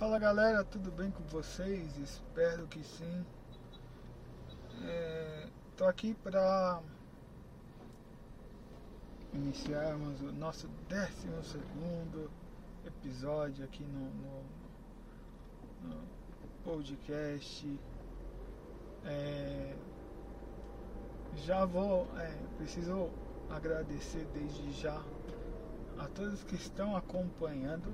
Fala galera, tudo bem com vocês? Espero que sim. É, tô aqui para iniciarmos o nosso 12 segundo episódio aqui no, no, no podcast. É, já vou, é, preciso agradecer desde já a todos que estão acompanhando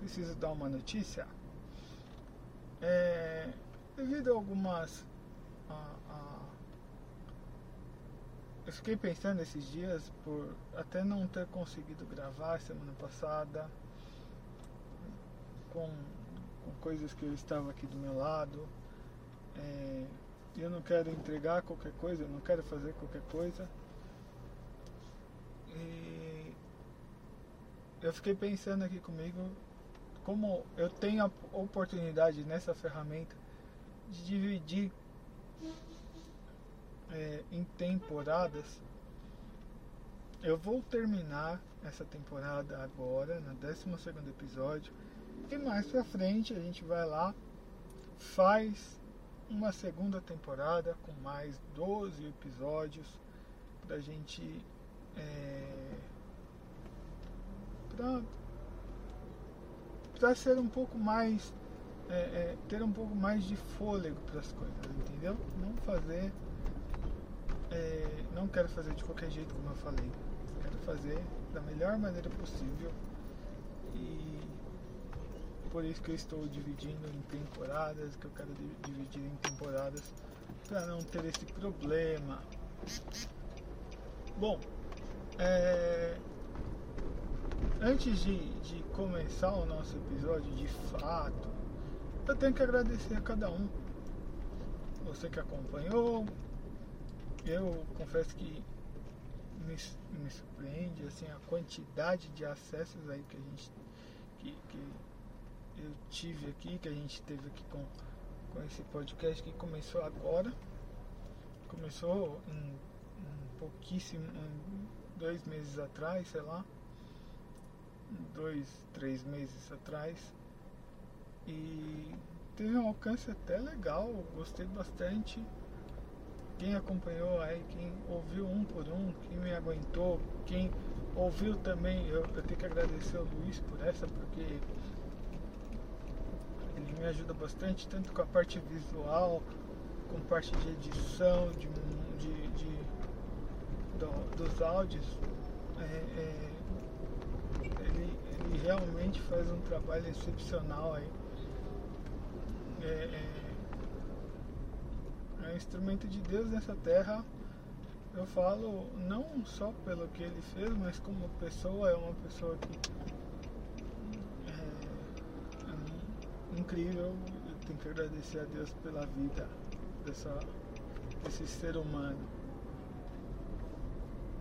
preciso dar uma notícia. É, devido a algumas. A, a, eu fiquei pensando esses dias por até não ter conseguido gravar semana passada com, com coisas que eu estava aqui do meu lado. É, eu não quero entregar qualquer coisa, eu não quero fazer qualquer coisa. E eu fiquei pensando aqui comigo como eu tenho a oportunidade nessa ferramenta de dividir é, em temporadas, eu vou terminar essa temporada agora, no 12 episódio, e mais pra frente a gente vai lá, faz uma segunda temporada com mais 12 episódios pra gente. É, pra para ser um pouco mais é, é, ter um pouco mais de fôlego para as coisas, entendeu? Não fazer é, não quero fazer de qualquer jeito como eu falei, quero fazer da melhor maneira possível e por isso que eu estou dividindo em temporadas, que eu quero dividir em temporadas para não ter esse problema. Bom, é, Antes de, de começar o nosso episódio de fato, eu tenho que agradecer a cada um. Você que acompanhou, eu confesso que me, me surpreende assim, a quantidade de acessos aí que a gente que, que eu tive aqui, que a gente teve aqui com, com esse podcast que começou agora. Começou em pouquíssimo, dois meses atrás, sei lá dois, três meses atrás. E teve um alcance até legal, gostei bastante. Quem acompanhou aí, quem ouviu um por um, quem me aguentou, quem ouviu também, eu, eu tenho que agradecer ao Luiz por essa, porque ele me ajuda bastante, tanto com a parte visual, com parte de edição, de, de, de do, dos áudios. É, é, ele realmente faz um trabalho excepcional aí. É, é, é um instrumento de Deus nessa terra. Eu falo não só pelo que ele fez, mas como pessoa, é uma pessoa que é, é incrível. Eu tenho que agradecer a Deus pela vida dessa, desse ser humano.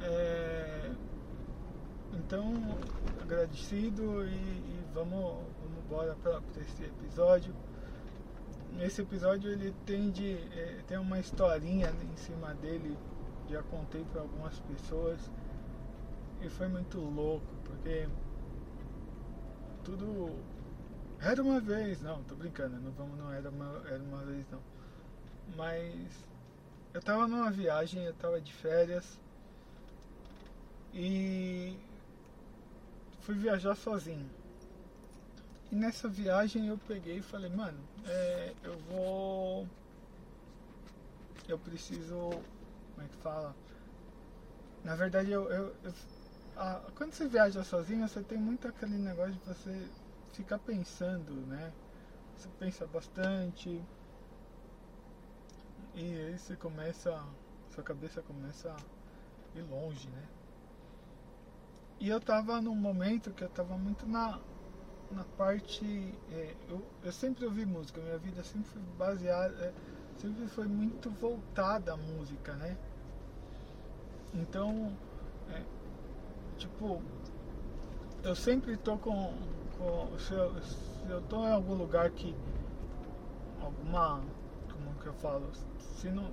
É, então, agradecido e, e vamos, vamos embora para esse episódio. Esse episódio ele tem, de, é, tem uma historinha em cima dele, já contei para algumas pessoas e foi muito louco, porque tudo era uma vez, não, tô brincando, não vamos não era uma, era uma vez não. Mas eu tava numa viagem, eu tava de férias e fui viajar sozinho. E nessa viagem eu peguei e falei, mano, é, eu vou. Eu preciso. Como é que fala? Na verdade, eu. eu, eu a, quando você viaja sozinho, você tem muito aquele negócio de você ficar pensando, né? Você pensa bastante. E aí você começa. Sua cabeça começa a ir longe, né? E eu tava num momento que eu tava muito na, na parte. É, eu, eu sempre ouvi música, minha vida sempre foi baseada. É, sempre foi muito voltada à música, né? Então, é, tipo, eu sempre tô com. com se, eu, se eu tô em algum lugar que. alguma. como que eu falo? Se, não,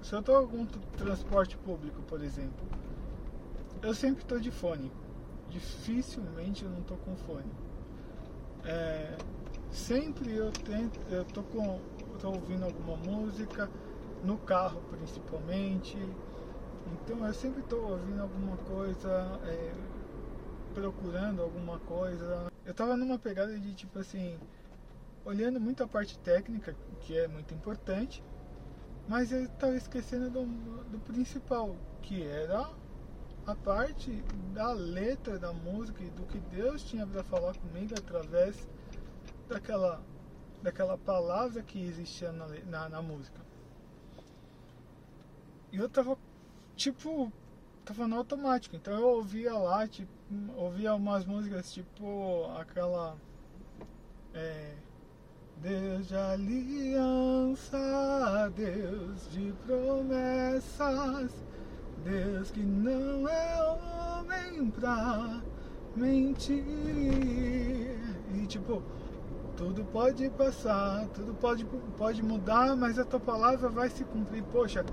se eu tô em algum transporte público, por exemplo eu sempre estou de fone. Dificilmente eu não estou com fone. É, sempre eu tento, eu tô com, tô ouvindo alguma música no carro principalmente. Então eu sempre estou ouvindo alguma coisa, é, procurando alguma coisa. Eu tava numa pegada de tipo assim, olhando muito a parte técnica, que é muito importante, mas eu estava esquecendo do, do principal, que era a parte da letra da música e do que Deus tinha para falar comigo através daquela, daquela palavra que existia na, na, na música. E eu tava, tipo, tava no automático, então eu ouvia lá, tipo, ouvia umas músicas tipo aquela. É, Deus de aliança, Deus de promessas, Deus que não é homem pra mentir. E tipo, tudo pode passar, tudo pode, pode mudar, mas a tua palavra vai se cumprir. Poxa,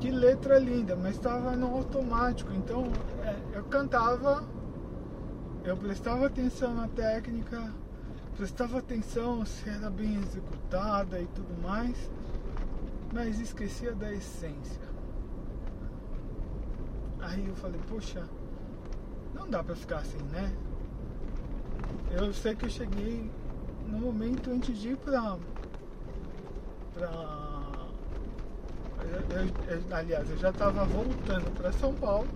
que letra linda, mas estava no automático. Então é, eu cantava, eu prestava atenção na técnica, prestava atenção se era bem executada e tudo mais, mas esquecia da essência. Aí eu falei, poxa, não dá pra ficar assim, né? Eu sei que eu cheguei no momento antes de ir pra. pra eu, eu, aliás, eu já estava voltando para São Paulo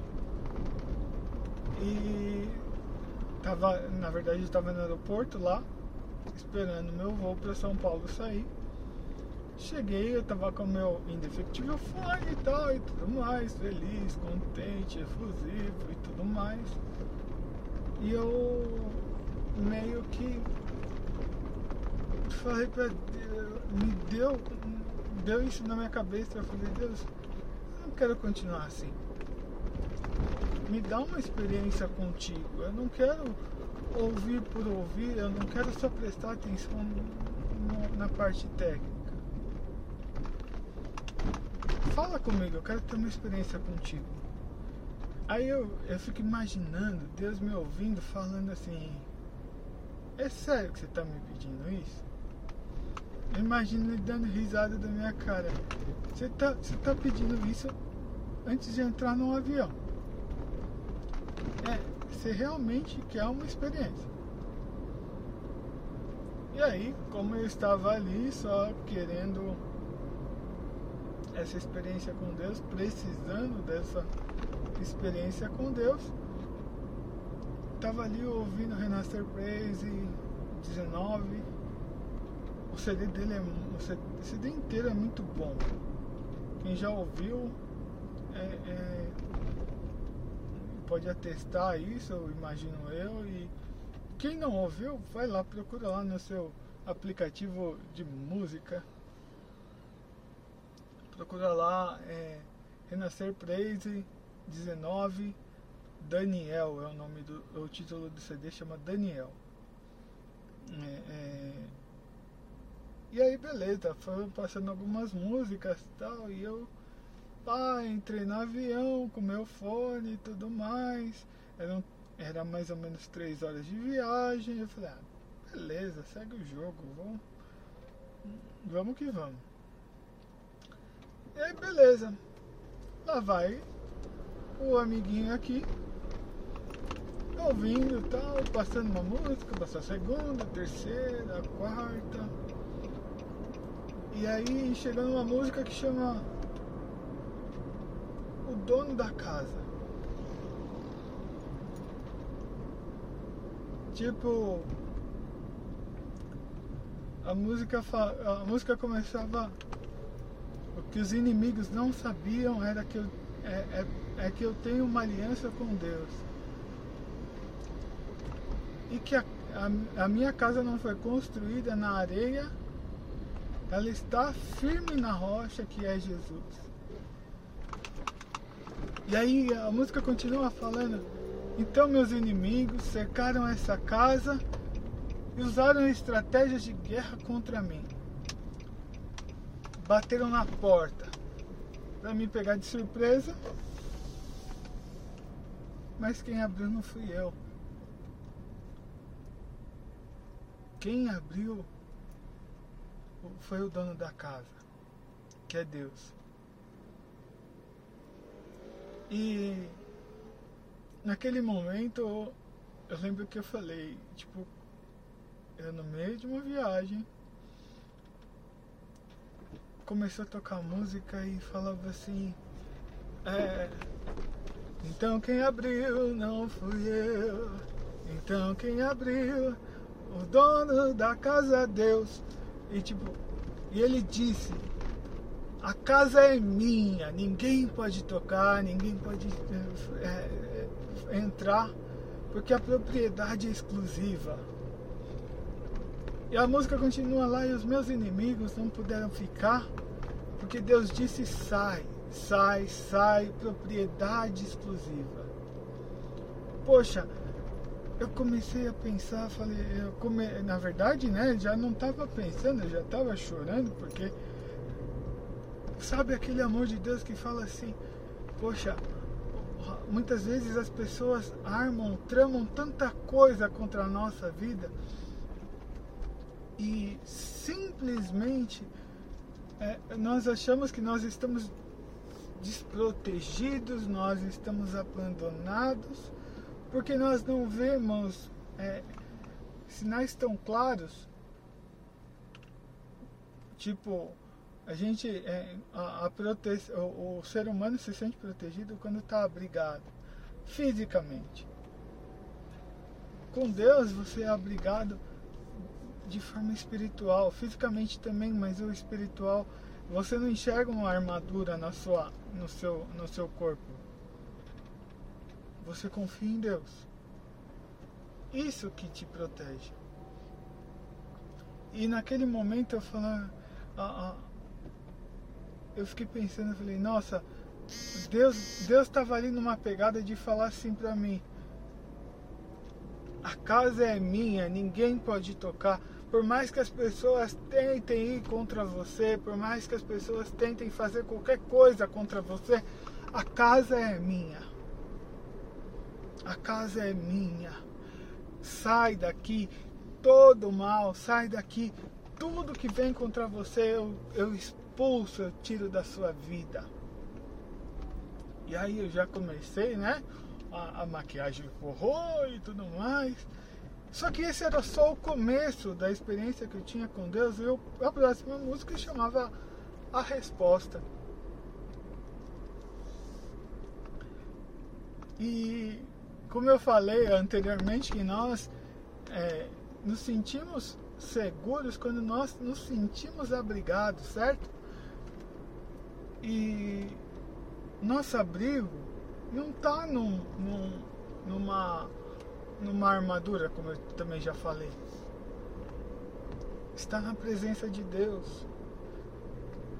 e tava, na verdade, estava no aeroporto lá esperando meu voo para São Paulo sair. Cheguei, eu tava com meu indefectível fone e tal e tudo mais, feliz, contente, efusivo e tudo mais. E eu meio que falei pra Deus, me deu, deu isso na minha cabeça, eu falei, Deus, eu não quero continuar assim. Me dá uma experiência contigo, eu não quero ouvir por ouvir, eu não quero só prestar atenção na parte técnica. Fala comigo, eu quero ter uma experiência contigo. Aí eu, eu fico imaginando Deus me ouvindo falando assim: É sério que você está me pedindo isso? Eu imagino ele dando risada da minha cara. Você está você tá pedindo isso antes de entrar num avião. É, você realmente quer uma experiência. E aí, como eu estava ali só querendo essa experiência com Deus, precisando dessa experiência com Deus, estava ali ouvindo Renascer Praise 19. O CD dele é. O CD inteiro é muito bom. Quem já ouviu é, é pode atestar isso, imagino eu. E quem não ouviu, vai lá, procura lá no seu aplicativo de música. Procura lá, é, Renascer Praise 19 Daniel é o nome do o título do CD chama Daniel. É, é, e aí beleza, foram passando algumas músicas e tal, e eu Pá, entrei no avião com meu fone e tudo mais. Era, era mais ou menos três horas de viagem. Eu falei, ah, beleza, segue o jogo, vamos, vamos que vamos. E aí beleza. Lá vai o amiguinho aqui, ouvindo tal, passando uma música, passou a segunda, a terceira, a quarta. E aí chegando uma música que chama o dono da casa. Tipo, a música, a música começava. O que os inimigos não sabiam era que eu, é, é, é que eu tenho uma aliança com Deus. E que a, a, a minha casa não foi construída na areia, ela está firme na rocha que é Jesus. E aí a música continua falando. Então meus inimigos cercaram essa casa e usaram estratégias de guerra contra mim. Bateram na porta para me pegar de surpresa. Mas quem abriu não fui eu. quem abriu foi o dono da casa, que é Deus. E naquele momento eu lembro que eu falei, tipo, eu no meio de uma viagem começou a tocar música e falava assim, é, então quem abriu não fui eu, então quem abriu o dono da casa Deus. E tipo, e ele disse, a casa é minha, ninguém pode tocar, ninguém pode é, é, entrar, porque a propriedade é exclusiva. E a música continua lá e os meus inimigos não puderam ficar, porque Deus disse sai, sai, sai, propriedade exclusiva. Poxa, eu comecei a pensar, falei, come... na verdade, né, já não estava pensando, eu já estava chorando, porque sabe aquele amor de Deus que fala assim, poxa, muitas vezes as pessoas armam, tramam tanta coisa contra a nossa vida e simplesmente é, nós achamos que nós estamos desprotegidos, nós estamos abandonados porque nós não vemos é, sinais tão claros. Tipo, a gente, é, a, a prote... o, o ser humano se sente protegido quando está abrigado, fisicamente. Com Deus você é abrigado de forma espiritual, fisicamente também, mas o espiritual, você não enxerga uma armadura na sua, no, seu, no seu corpo você confia em Deus. Isso que te protege. E naquele momento eu falei, ah, ah, eu fiquei pensando, eu falei, nossa, Deus Deus estava ali numa pegada de falar assim para mim. A casa é minha, ninguém pode tocar. Por mais que as pessoas tentem ir contra você, por mais que as pessoas tentem fazer qualquer coisa contra você, a casa é minha a casa é minha. Sai daqui, todo mal, sai daqui. Tudo que vem contra você eu, eu expulso, eu tiro da sua vida. E aí eu já comecei, né? A, a maquiagem forrou e tudo mais. Só que esse era só o começo da experiência que eu tinha com Deus. E eu, a próxima música chamava A Resposta. E como eu falei anteriormente, que nós é, nos sentimos seguros quando nós nos sentimos abrigados, certo? E nosso abrigo não está num, num, numa, numa armadura, como eu também já falei. Está na presença de Deus.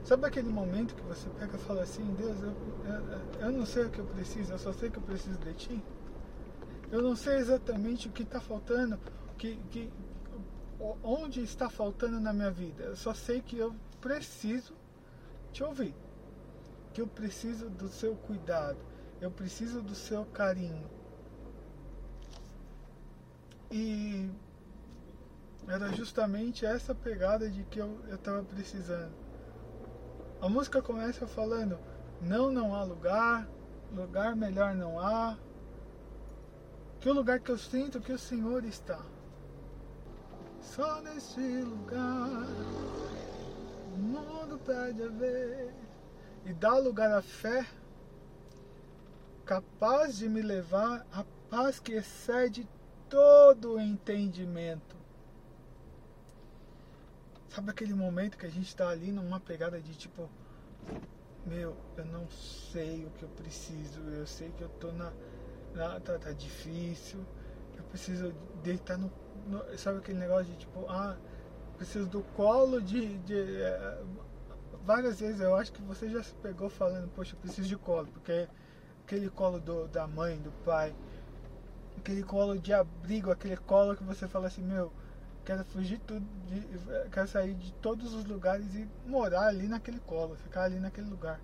Sabe aquele momento que você pega e fala assim, Deus, eu, eu, eu não sei o que eu preciso, eu só sei que eu preciso de Ti? Eu não sei exatamente o que está faltando, que, que, onde está faltando na minha vida. Eu só sei que eu preciso te ouvir. Que eu preciso do seu cuidado. Eu preciso do seu carinho. E era justamente essa pegada de que eu estava precisando. A música começa falando: Não, não há lugar, lugar melhor não há, que o lugar que eu sinto que o Senhor está. Só nesse lugar o mundo pede a ver e dá lugar à fé capaz de me levar à paz que excede todo o entendimento. Sabe aquele momento que a gente está ali numa pegada de tipo, meu, eu não sei o que eu preciso, eu sei que eu tô na ah, tá, tá difícil, eu preciso deitar no, no, Sabe aquele negócio de tipo, ah, preciso do colo de. de é, várias vezes eu acho que você já se pegou falando, poxa, eu preciso de colo, porque aquele colo do, da mãe, do pai, aquele colo de abrigo, aquele colo que você fala assim, meu, quero fugir tudo, de, quero sair de todos os lugares e morar ali naquele colo, ficar ali naquele lugar.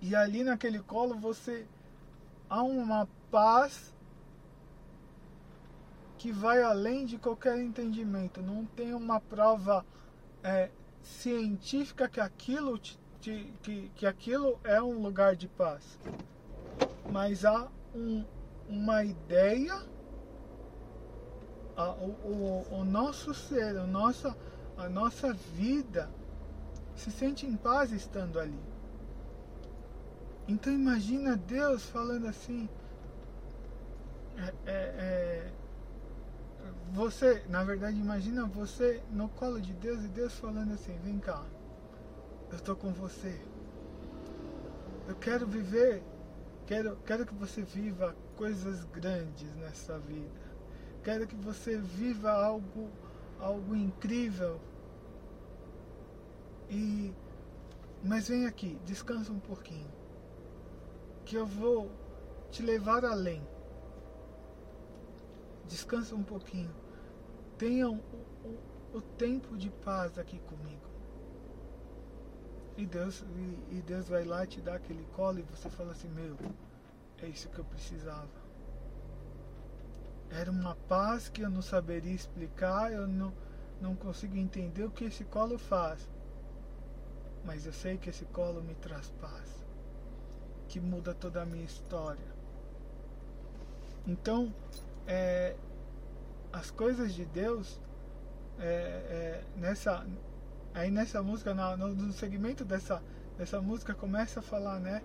E ali naquele colo você há uma paz que vai além de qualquer entendimento. Não tem uma prova é, científica que aquilo, te, te, que, que aquilo é um lugar de paz. Mas há um, uma ideia, a, o, o, o nosso ser, a nossa, a nossa vida se sente em paz estando ali. Então imagina Deus falando assim. É, é, é, você, na verdade, imagina você no colo de Deus e Deus falando assim: vem cá, eu estou com você. Eu quero viver, quero, quero que você viva coisas grandes nessa vida. Quero que você viva algo, algo incrível. E, mas vem aqui, descansa um pouquinho que eu vou te levar além. Descansa um pouquinho. Tenha o, o, o tempo de paz aqui comigo. E Deus, e, e Deus vai lá te dar aquele colo e você fala assim, meu, é isso que eu precisava. Era uma paz que eu não saberia explicar, eu não, não consigo entender o que esse colo faz. Mas eu sei que esse colo me traz paz que muda toda a minha história. Então, é, as coisas de Deus, é, é, nessa, aí nessa música, no, no segmento dessa, dessa música, começa a falar, né?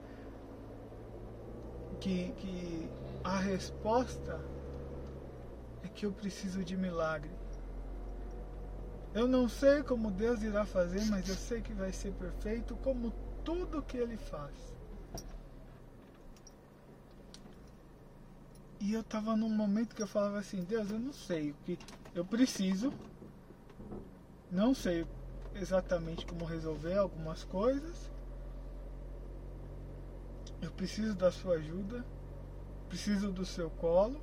Que, que a resposta é que eu preciso de milagre. Eu não sei como Deus irá fazer, mas eu sei que vai ser perfeito como tudo que Ele faz. E eu tava num momento que eu falava assim, Deus, eu não sei o que eu preciso, não sei exatamente como resolver algumas coisas. Eu preciso da sua ajuda, preciso do seu colo.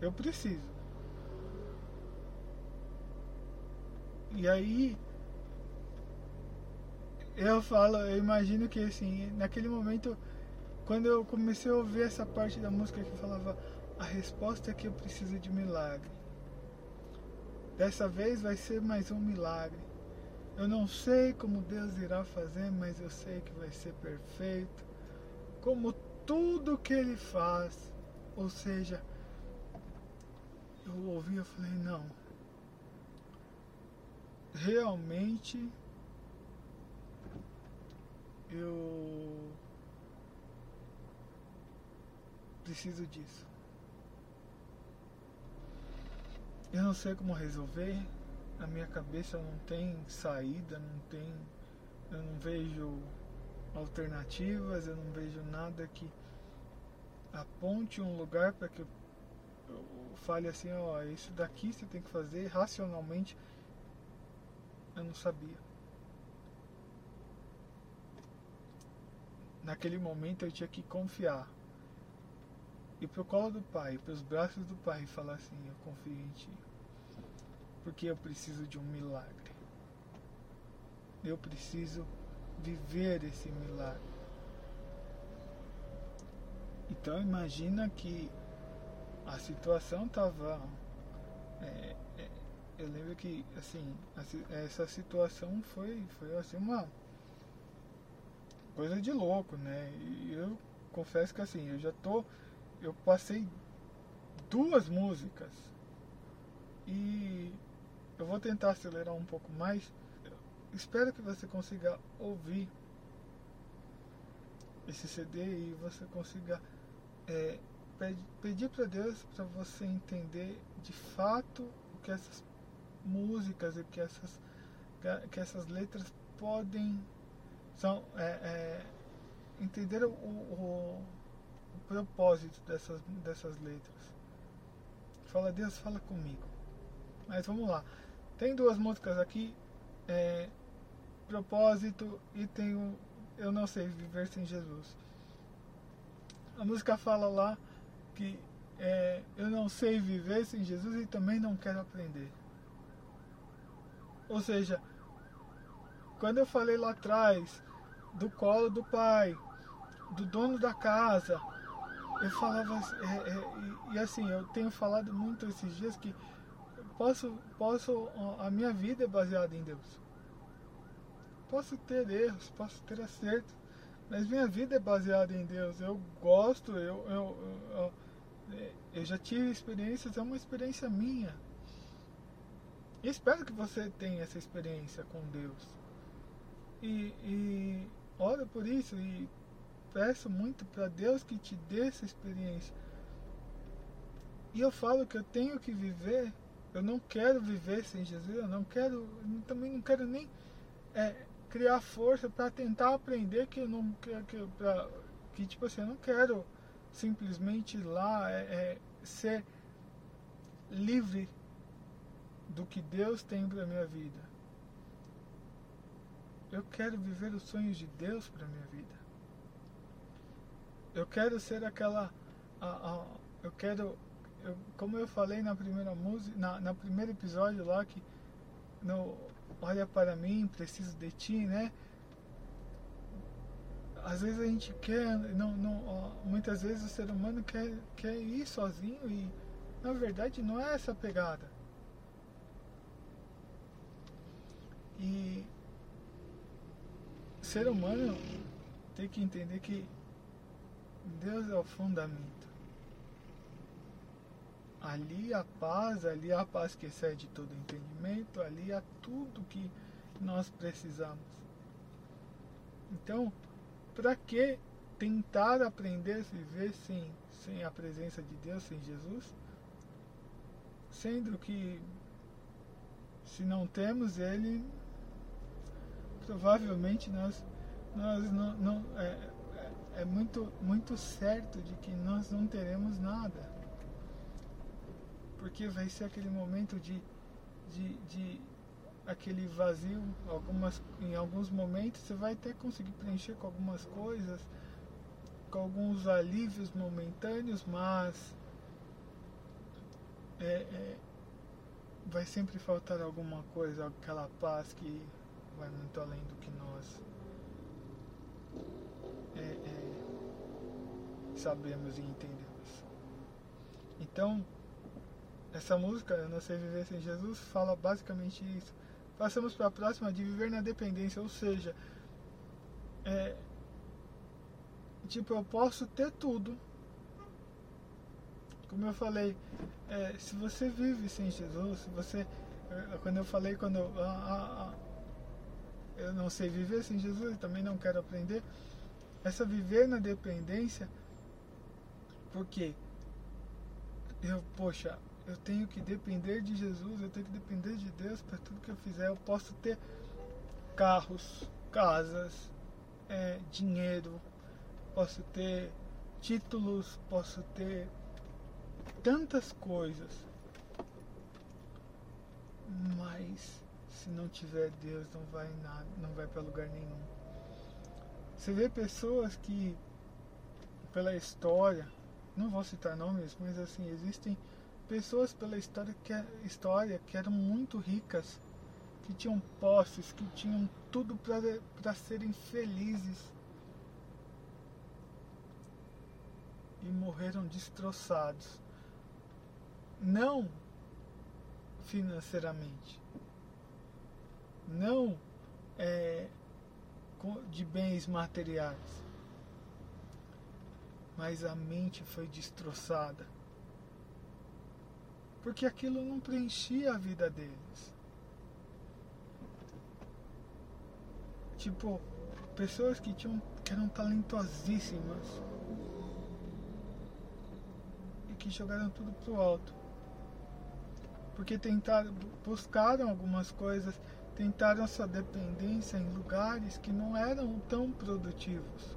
Eu preciso. E aí eu falo, eu imagino que assim, naquele momento quando eu comecei a ouvir essa parte da música que falava a resposta é que eu preciso de milagre. Dessa vez vai ser mais um milagre. Eu não sei como Deus irá fazer, mas eu sei que vai ser perfeito. Como tudo que Ele faz. Ou seja, eu ouvi e falei, não. Realmente eu preciso disso. Eu não sei como resolver, a minha cabeça não tem saída, não tem. Eu não vejo alternativas, eu não vejo nada que aponte um lugar para que eu, eu fale assim, ó, isso daqui você tem que fazer racionalmente. Eu não sabia. Naquele momento eu tinha que confiar ir pro colo do Pai, para os braços do Pai e falar assim: Eu confio em Ti. Porque eu preciso de um milagre. Eu preciso viver esse milagre. Então imagina que a situação estava. É, é, eu lembro que assim, essa situação foi, foi assim uma coisa de louco, né? E eu confesso que assim, eu já tô eu passei duas músicas e eu vou tentar acelerar um pouco mais. Espero que você consiga ouvir esse CD e você consiga é, pedir para Deus para você entender de fato o que essas músicas e que essas que essas letras podem são é, é, entender o, o propósito dessas, dessas letras. Fala, Deus, fala comigo. Mas vamos lá. Tem duas músicas aqui. É, propósito e tem o Eu Não Sei Viver Sem Jesus. A música fala lá que é, eu não sei viver sem Jesus e também não quero aprender. Ou seja, quando eu falei lá atrás do colo do pai, do dono da casa, eu falava, é, é, e, assim, eu tenho falado muito esses dias que posso, posso, a minha vida é baseada em Deus. Posso ter erros, posso ter acertos, mas minha vida é baseada em Deus. Eu gosto, eu, eu, eu, eu já tive experiências, é uma experiência minha. E espero que você tenha essa experiência com Deus. E, e por isso e peço muito para Deus que te dê essa experiência. E eu falo que eu tenho que viver, eu não quero viver sem Jesus, eu não quero, eu também não quero nem é, criar força para tentar aprender que eu não quero, que, que tipo assim, eu não quero simplesmente ir lá é, é, ser livre do que Deus tem para minha vida. Eu quero viver os sonhos de Deus para minha vida. Eu quero ser aquela. A, a, eu quero. Eu, como eu falei na primeira música, na, na primeiro episódio lá, que no Olha para mim, preciso de ti, né? Às vezes a gente quer, não, não, muitas vezes o ser humano quer, quer ir sozinho e na verdade não é essa pegada. E ser humano tem que entender que Deus é o fundamento. Ali a paz, ali a paz que excede todo entendimento, ali há tudo que nós precisamos. Então, para que tentar aprender a viver sem, sem a presença de Deus, sem Jesus? Sendo que se não temos Ele, provavelmente nós, nós não, não é, é muito, muito certo de que nós não teremos nada. Porque vai ser aquele momento de, de, de aquele vazio, algumas, em alguns momentos você vai até conseguir preencher com algumas coisas, com alguns alívios momentâneos, mas é, é, vai sempre faltar alguma coisa, aquela paz que vai muito além do que nós é, é, sabemos e entendemos. Então, essa música, Eu Não Sei Viver Sem Jesus, fala basicamente isso. Passamos para a próxima de viver na dependência, ou seja, é, tipo, eu posso ter tudo. Como eu falei, é, se você vive sem Jesus, se você, é, quando eu falei, quando eu, ah, ah, eu não sei viver sem Jesus, também não quero aprender, essa viver na dependência, porque eu, poxa, eu tenho que depender de Jesus, eu tenho que depender de Deus para tudo que eu fizer. Eu posso ter carros, casas, é, dinheiro, posso ter títulos, posso ter tantas coisas, mas se não tiver Deus não vai nada, não vai para lugar nenhum. Você vê pessoas que, pela história, não vou citar nomes, mas assim, existem pessoas pela história que, história que eram muito ricas, que tinham posses, que tinham tudo para serem felizes. E morreram destroçados. Não financeiramente. Não é, de bens materiais. Mas a mente foi destroçada. Porque aquilo não preenchia a vida deles. Tipo, pessoas que tinham que eram talentosíssimas e que jogaram tudo pro alto. Porque tentaram, buscaram algumas coisas tentaram sua dependência em lugares que não eram tão produtivos,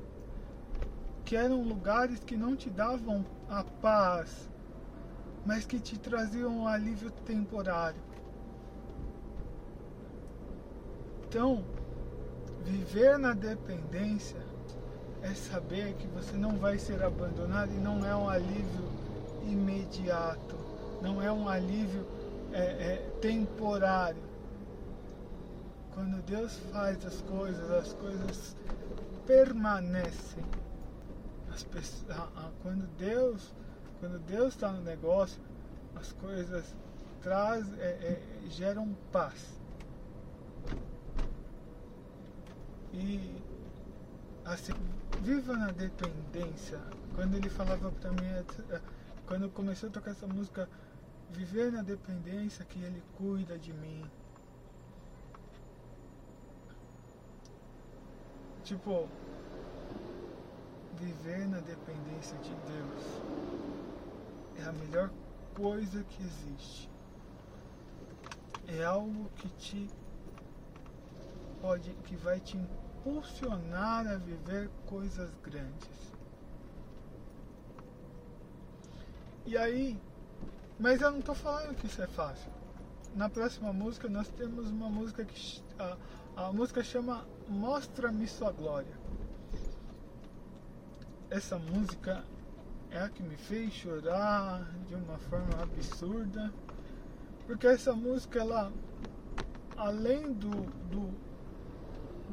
que eram lugares que não te davam a paz, mas que te traziam um alívio temporário. Então, viver na dependência é saber que você não vai ser abandonado e não é um alívio imediato, não é um alívio é, é, temporário quando Deus faz as coisas, as coisas permanecem. Pessoas, a, a, quando Deus quando Deus está no negócio, as coisas traz, é, é, geram paz. E assim, viva na dependência. Quando ele falava para mim, é, é, quando começou a tocar essa música, viver na dependência que ele cuida de mim. Tipo, viver na dependência de Deus é a melhor coisa que existe. É algo que te pode, que vai te impulsionar a viver coisas grandes. E aí, mas eu não estou falando que isso é fácil. Na próxima música nós temos uma música que a, a música chama Mostra-me sua glória. Essa música é a que me fez chorar de uma forma absurda. Porque essa música, ela, além do, do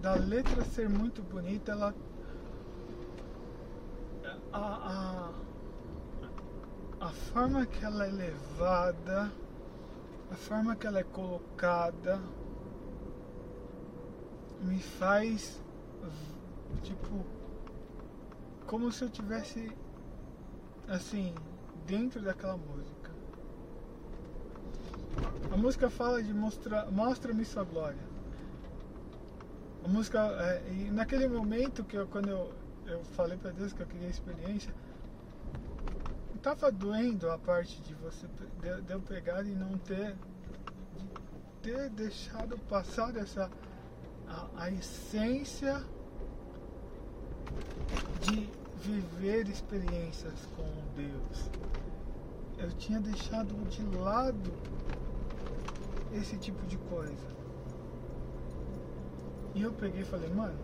da letra ser muito bonita, ela a, a, a forma que ela é levada, a forma que ela é colocada, me faz tipo como se eu tivesse assim dentro daquela música. A música fala de mostrar, mostra-me sua glória. A música, é, e naquele momento que eu, quando eu, eu falei para Deus que eu queria experiência, tava doendo a parte de você de, de pegar e não ter de ter deixado passar essa a, a essência de viver experiências com Deus. Eu tinha deixado de lado esse tipo de coisa. E eu peguei e falei, mano,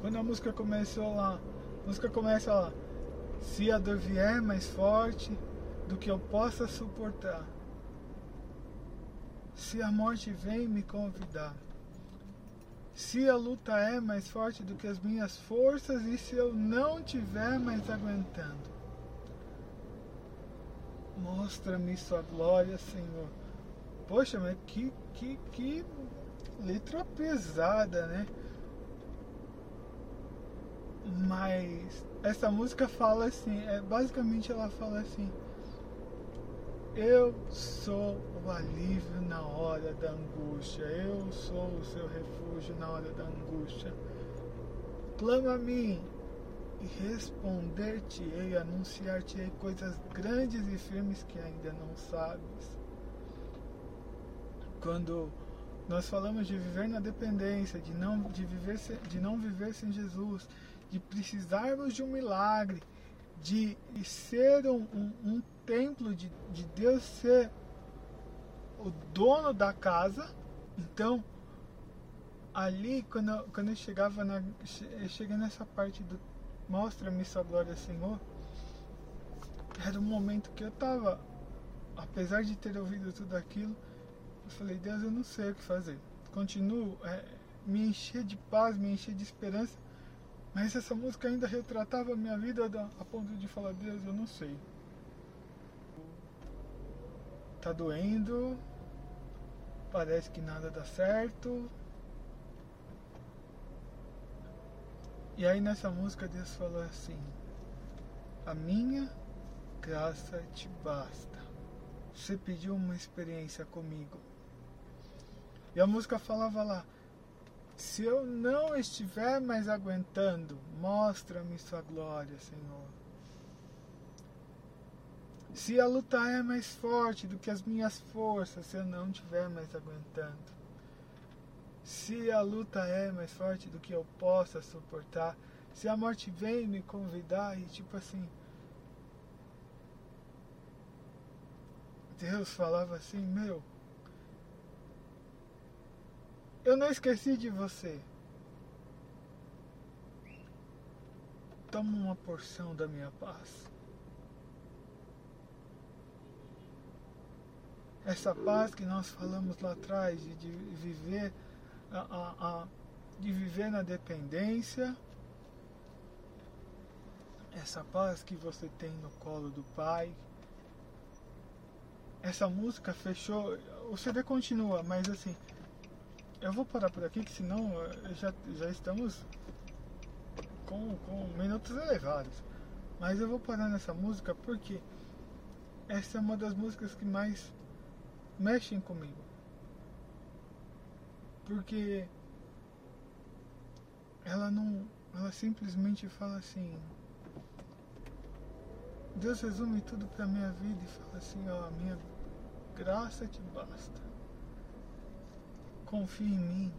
quando a música começou lá, a música começa lá, se a dor vier mais forte do que eu possa suportar, se a morte vem me convidar, se a luta é mais forte do que as minhas forças e se eu não tiver mais aguentando. Mostra-me sua glória, Senhor. Poxa, mas que, que, que letra pesada, né? Mas essa música fala assim, é, basicamente ela fala assim, eu sou o alívio na hora da angústia, eu sou o seu refúgio na hora da angústia. Clama a mim e responder-te-ei, anunciar-te-ei coisas grandes e firmes que ainda não sabes. Quando nós falamos de viver na dependência, de não, de viver, de não viver sem Jesus, de precisarmos de um milagre, de ser um, um, um templo, de, de Deus ser o dono da casa. Então, ali, quando eu, quando eu chegava na. Eu cheguei nessa parte do Mostra-me sua glória, Senhor. Era um momento que eu tava, apesar de ter ouvido tudo aquilo, eu falei, Deus, eu não sei o que fazer. Continuo é, me encher de paz, me encher de esperança, mas essa música ainda retratava a minha vida a ponto de falar, Deus, eu não sei. Tá doendo, parece que nada dá certo. E aí nessa música Deus falou assim: A minha graça te basta. Você pediu uma experiência comigo. E a música falava lá: Se eu não estiver mais aguentando, mostra-me sua glória, Senhor. Se a luta é mais forte do que as minhas forças, se eu não estiver mais aguentando. Se a luta é mais forte do que eu possa suportar, se a morte vem me convidar e tipo assim, Deus falava assim, meu, eu não esqueci de você. Toma uma porção da minha paz. Essa paz que nós falamos lá atrás de, de viver a, a, a, de viver na dependência essa paz que você tem no colo do Pai. Essa música fechou. O CD continua, mas assim. Eu vou parar por aqui, que senão eh, já, já estamos com, com minutos elevados. Mas eu vou parar nessa música porque essa é uma das músicas que mais mexem comigo. Porque ela não. Ela simplesmente fala assim. Deus resume tudo pra minha vida e fala assim, ó, a minha graça te basta. Confie em mim.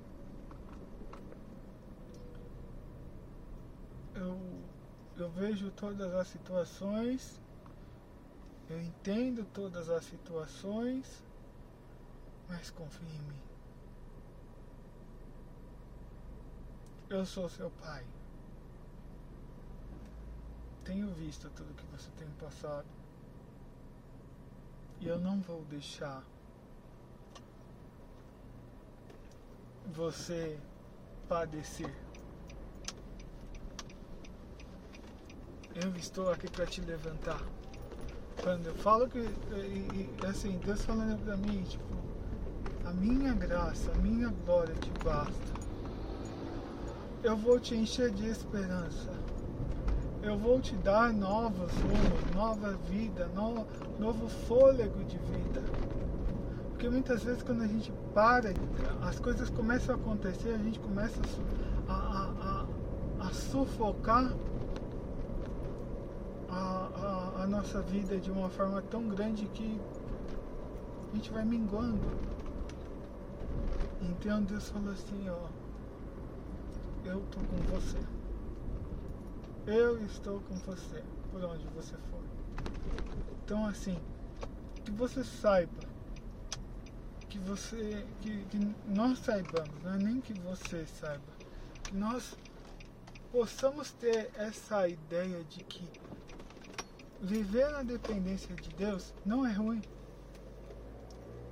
Eu, eu vejo todas as situações, eu entendo todas as situações, mas confie em mim. Eu sou seu pai. Tenho visto tudo que você tem passado. E eu não vou deixar você padecer. Eu estou aqui para te levantar. Quando eu falo que, e, e, assim, Deus falando para mim, tipo, a minha graça, a minha glória te basta eu vou te encher de esperança. Eu vou te dar novos rumos, nova vida, no, novo fôlego de vida. Porque muitas vezes quando a gente para, as coisas começam a acontecer, a gente começa a, a, a, a sufocar a, a, a nossa vida de uma forma tão grande que a gente vai minguando. Então Deus falou assim, ó eu estou com você. Eu estou com você, por onde você for. Então assim, que você saiba, que você, que, que nós saibamos, não é nem que você saiba, que nós possamos ter essa ideia de que viver na dependência de Deus não é ruim,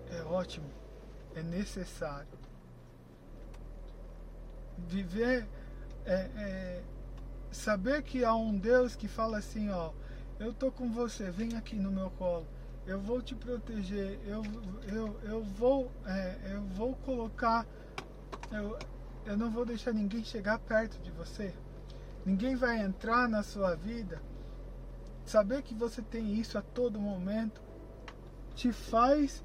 é ótimo, é necessário viver, é, é, saber que há um Deus que fala assim, ó, eu tô com você, vem aqui no meu colo, eu vou te proteger, eu, eu, eu vou, é, eu vou colocar, eu, eu não vou deixar ninguém chegar perto de você, ninguém vai entrar na sua vida. Saber que você tem isso a todo momento te faz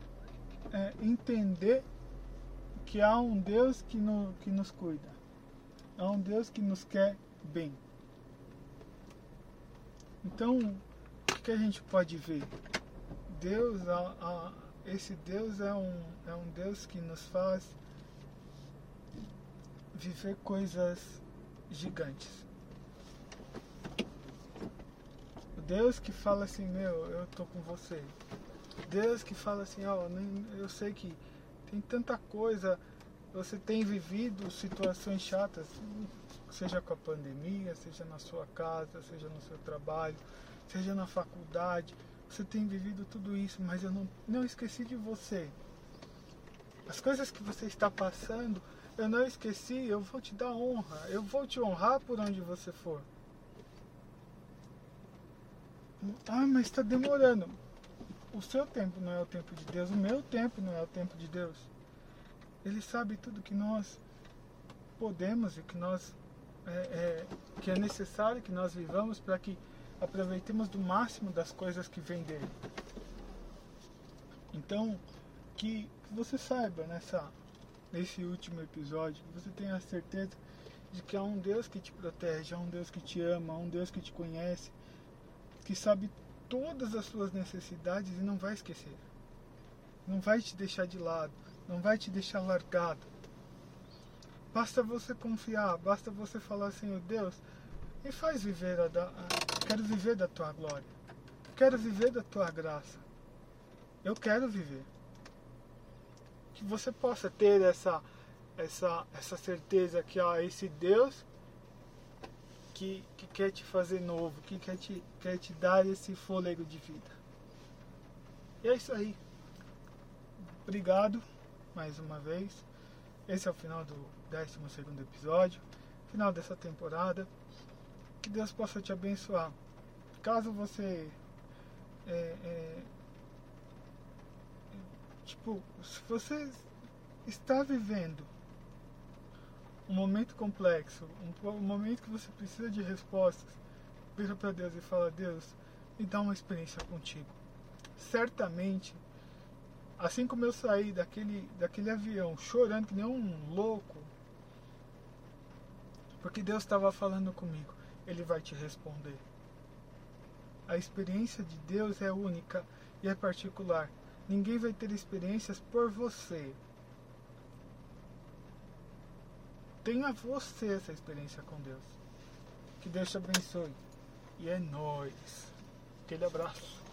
é, entender que há um Deus que, no, que nos cuida. É um Deus que nos quer bem. Então, o que a gente pode ver? Deus, a, a, esse Deus é um, é um Deus que nos faz viver coisas gigantes. O Deus que fala assim, meu, eu tô com você. Deus que fala assim, ó, oh, eu sei que tem tanta coisa você tem vivido situações chatas, seja com a pandemia, seja na sua casa, seja no seu trabalho, seja na faculdade. Você tem vivido tudo isso, mas eu não, não esqueci de você. As coisas que você está passando, eu não esqueci, eu vou te dar honra, eu vou te honrar por onde você for. Ah, mas está demorando. O seu tempo não é o tempo de Deus, o meu tempo não é o tempo de Deus. Ele sabe tudo que nós podemos e que nós é, é, que é necessário que nós vivamos para que aproveitemos do máximo das coisas que vêm dele. Então, que você saiba nessa nesse último episódio, que você tenha a certeza de que há um Deus que te protege, há um Deus que te ama, há um Deus que te conhece, que sabe todas as suas necessidades e não vai esquecer. Não vai te deixar de lado não vai te deixar largado. Basta você confiar, basta você falar assim, oh Deus, me faz viver a, da, quero viver da tua glória. Quero viver da tua graça. Eu quero viver. Que você possa ter essa essa essa certeza que há esse Deus que, que quer te fazer novo, que quer te, quer te dar esse fôlego de vida. E é isso aí. Obrigado mais uma vez. Esse é o final do 12 episódio, final dessa temporada. Que Deus possa te abençoar. caso você é, é, tipo, se você está vivendo um momento complexo, um, um momento que você precisa de respostas, vira para Deus e fala: Deus, me dá uma experiência contigo. Certamente, assim como eu saí daquele, daquele avião chorando que nem um louco, porque Deus estava falando comigo, Ele vai te responder. A experiência de Deus é única e é particular. Ninguém vai ter experiências por você. Tenha você essa experiência com Deus. Que Deus te abençoe. E é nóis. Aquele abraço.